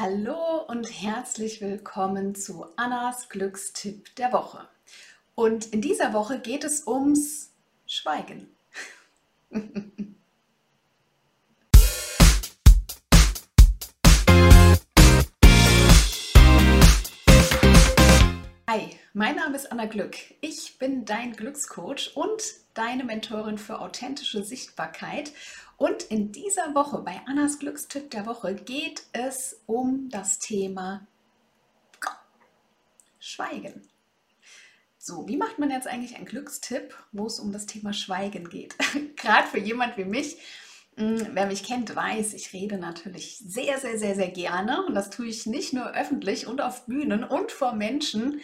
Hallo und herzlich willkommen zu Annas Glückstipp der Woche. Und in dieser Woche geht es ums Schweigen. Hi, mein Name ist Anna Glück. Ich bin dein Glückscoach und deine Mentorin für authentische Sichtbarkeit. Und in dieser Woche bei Annas Glückstipp der Woche geht es um das Thema Schweigen. So, wie macht man jetzt eigentlich einen Glückstipp, wo es um das Thema Schweigen geht? Gerade für jemand wie mich, hm, wer mich kennt, weiß, ich rede natürlich sehr, sehr, sehr, sehr gerne. Und das tue ich nicht nur öffentlich und auf Bühnen und vor Menschen,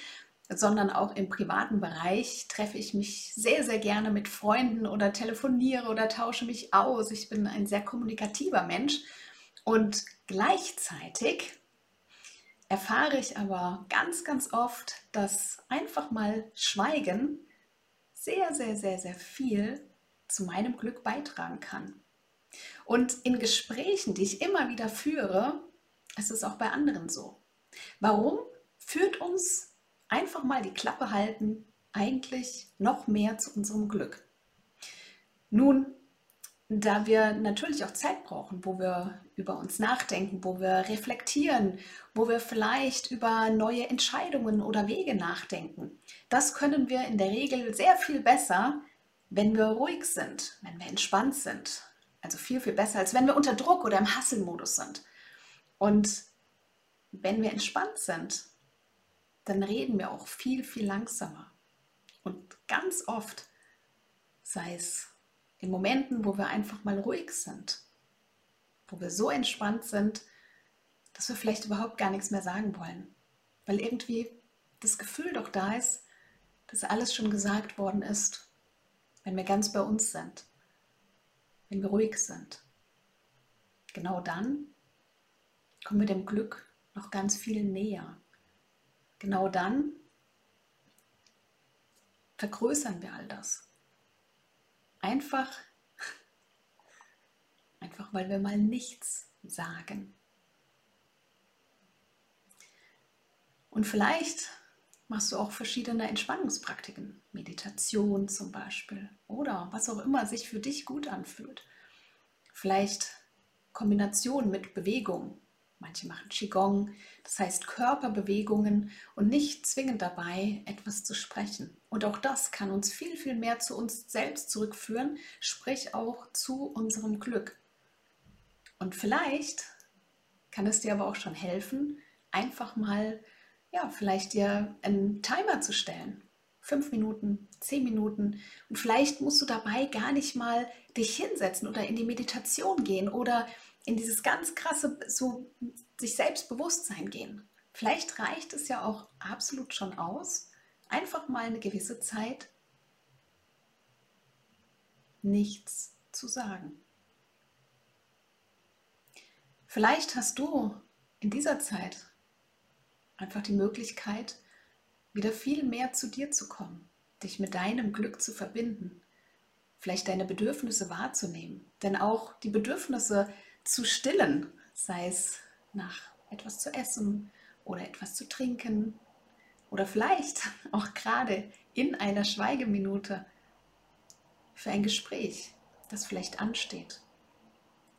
sondern auch im privaten Bereich treffe ich mich sehr, sehr gerne mit Freunden oder telefoniere oder tausche mich aus. Ich bin ein sehr kommunikativer Mensch und gleichzeitig erfahre ich aber ganz, ganz oft, dass einfach mal Schweigen sehr, sehr, sehr, sehr viel zu meinem Glück beitragen kann. Und in Gesprächen, die ich immer wieder führe, ist es auch bei anderen so. Warum führt uns einfach mal die Klappe halten, eigentlich noch mehr zu unserem Glück. Nun, da wir natürlich auch Zeit brauchen, wo wir über uns nachdenken, wo wir reflektieren, wo wir vielleicht über neue Entscheidungen oder Wege nachdenken, das können wir in der Regel sehr viel besser, wenn wir ruhig sind, wenn wir entspannt sind. Also viel, viel besser, als wenn wir unter Druck oder im Hasselmodus sind. Und wenn wir entspannt sind, dann reden wir auch viel, viel langsamer. Und ganz oft, sei es in Momenten, wo wir einfach mal ruhig sind, wo wir so entspannt sind, dass wir vielleicht überhaupt gar nichts mehr sagen wollen, weil irgendwie das Gefühl doch da ist, dass alles schon gesagt worden ist, wenn wir ganz bei uns sind, wenn wir ruhig sind. Genau dann kommen wir dem Glück noch ganz viel näher genau dann vergrößern wir all das. Einfach, einfach weil wir mal nichts sagen. Und vielleicht machst du auch verschiedene Entspannungspraktiken, Meditation zum Beispiel oder was auch immer sich für dich gut anfühlt. Vielleicht Kombination mit Bewegung, Manche machen Qigong, das heißt Körperbewegungen und nicht zwingend dabei, etwas zu sprechen. Und auch das kann uns viel, viel mehr zu uns selbst zurückführen, sprich auch zu unserem Glück. Und vielleicht kann es dir aber auch schon helfen, einfach mal, ja, vielleicht dir einen Timer zu stellen. Fünf Minuten, zehn Minuten. Und vielleicht musst du dabei gar nicht mal dich hinsetzen oder in die Meditation gehen oder in dieses ganz krasse, so sich Selbstbewusstsein gehen. Vielleicht reicht es ja auch absolut schon aus, einfach mal eine gewisse Zeit nichts zu sagen. Vielleicht hast du in dieser Zeit einfach die Möglichkeit, wieder viel mehr zu dir zu kommen, dich mit deinem Glück zu verbinden, vielleicht deine Bedürfnisse wahrzunehmen. Denn auch die Bedürfnisse zu stillen, sei es nach etwas zu essen oder etwas zu trinken. Oder vielleicht auch gerade in einer Schweigeminute für ein Gespräch, das vielleicht ansteht,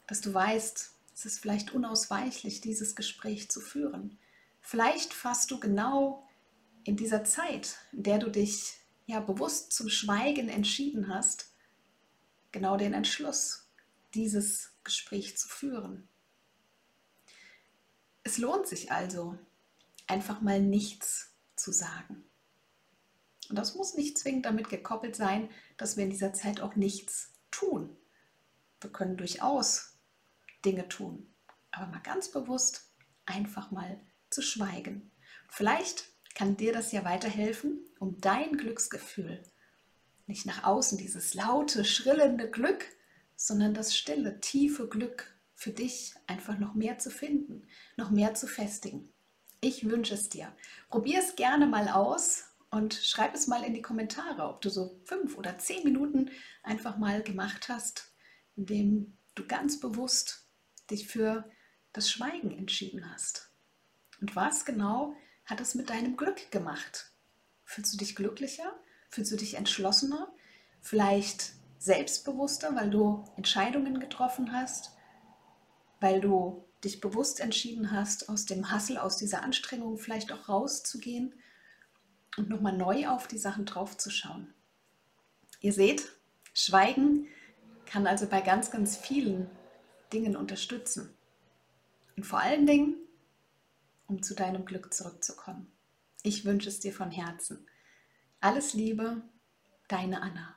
dass du weißt, es ist vielleicht unausweichlich, dieses Gespräch zu führen. Vielleicht fasst du genau in dieser Zeit, in der du dich ja bewusst zum Schweigen entschieden hast, genau den Entschluss, dieses Gespräch zu führen. Es lohnt sich also, einfach mal nichts zu sagen. Und das muss nicht zwingend damit gekoppelt sein, dass wir in dieser Zeit auch nichts tun. Wir können durchaus Dinge tun, aber mal ganz bewusst einfach mal zu schweigen. Vielleicht kann dir das ja weiterhelfen, um dein Glücksgefühl nicht nach außen, dieses laute, schrillende Glück sondern das stille, tiefe Glück für dich einfach noch mehr zu finden, noch mehr zu festigen. Ich wünsche es dir. Probier es gerne mal aus und schreib es mal in die Kommentare, ob du so fünf oder zehn Minuten einfach mal gemacht hast, indem du ganz bewusst dich für das Schweigen entschieden hast? Und was genau hat es mit deinem Glück gemacht? Fühlst du dich glücklicher? Fühlst du dich entschlossener? Vielleicht selbstbewusster, weil du Entscheidungen getroffen hast? Weil du dich bewusst entschieden hast, aus dem Hassel, aus dieser Anstrengung vielleicht auch rauszugehen und nochmal neu auf die Sachen draufzuschauen? Ihr seht, Schweigen kann also bei ganz, ganz vielen Dingen unterstützen. Und vor allen Dingen, um zu deinem Glück zurückzukommen. Ich wünsche es dir von Herzen. Alles Liebe, deine Anna.